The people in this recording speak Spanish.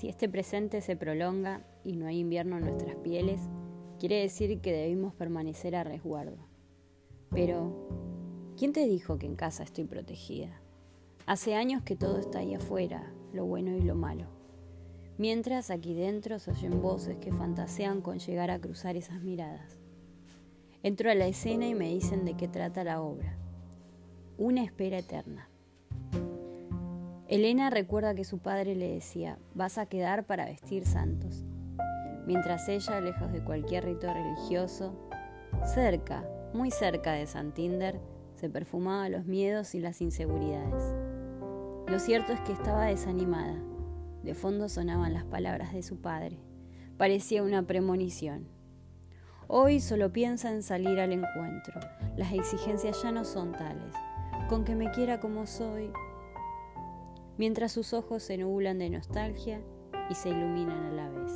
Si este presente se prolonga y no hay invierno en nuestras pieles, quiere decir que debimos permanecer a resguardo. Pero, ¿quién te dijo que en casa estoy protegida? Hace años que todo está ahí afuera, lo bueno y lo malo. Mientras aquí dentro se oyen voces que fantasean con llegar a cruzar esas miradas. Entro a la escena y me dicen de qué trata la obra. Una espera eterna. Elena recuerda que su padre le decía, vas a quedar para vestir santos, mientras ella, lejos de cualquier rito religioso, cerca, muy cerca de Santinder, se perfumaba los miedos y las inseguridades. Lo cierto es que estaba desanimada. De fondo sonaban las palabras de su padre. Parecía una premonición. Hoy solo piensa en salir al encuentro. Las exigencias ya no son tales. Con que me quiera como soy, mientras sus ojos se nublan de nostalgia y se iluminan a la vez.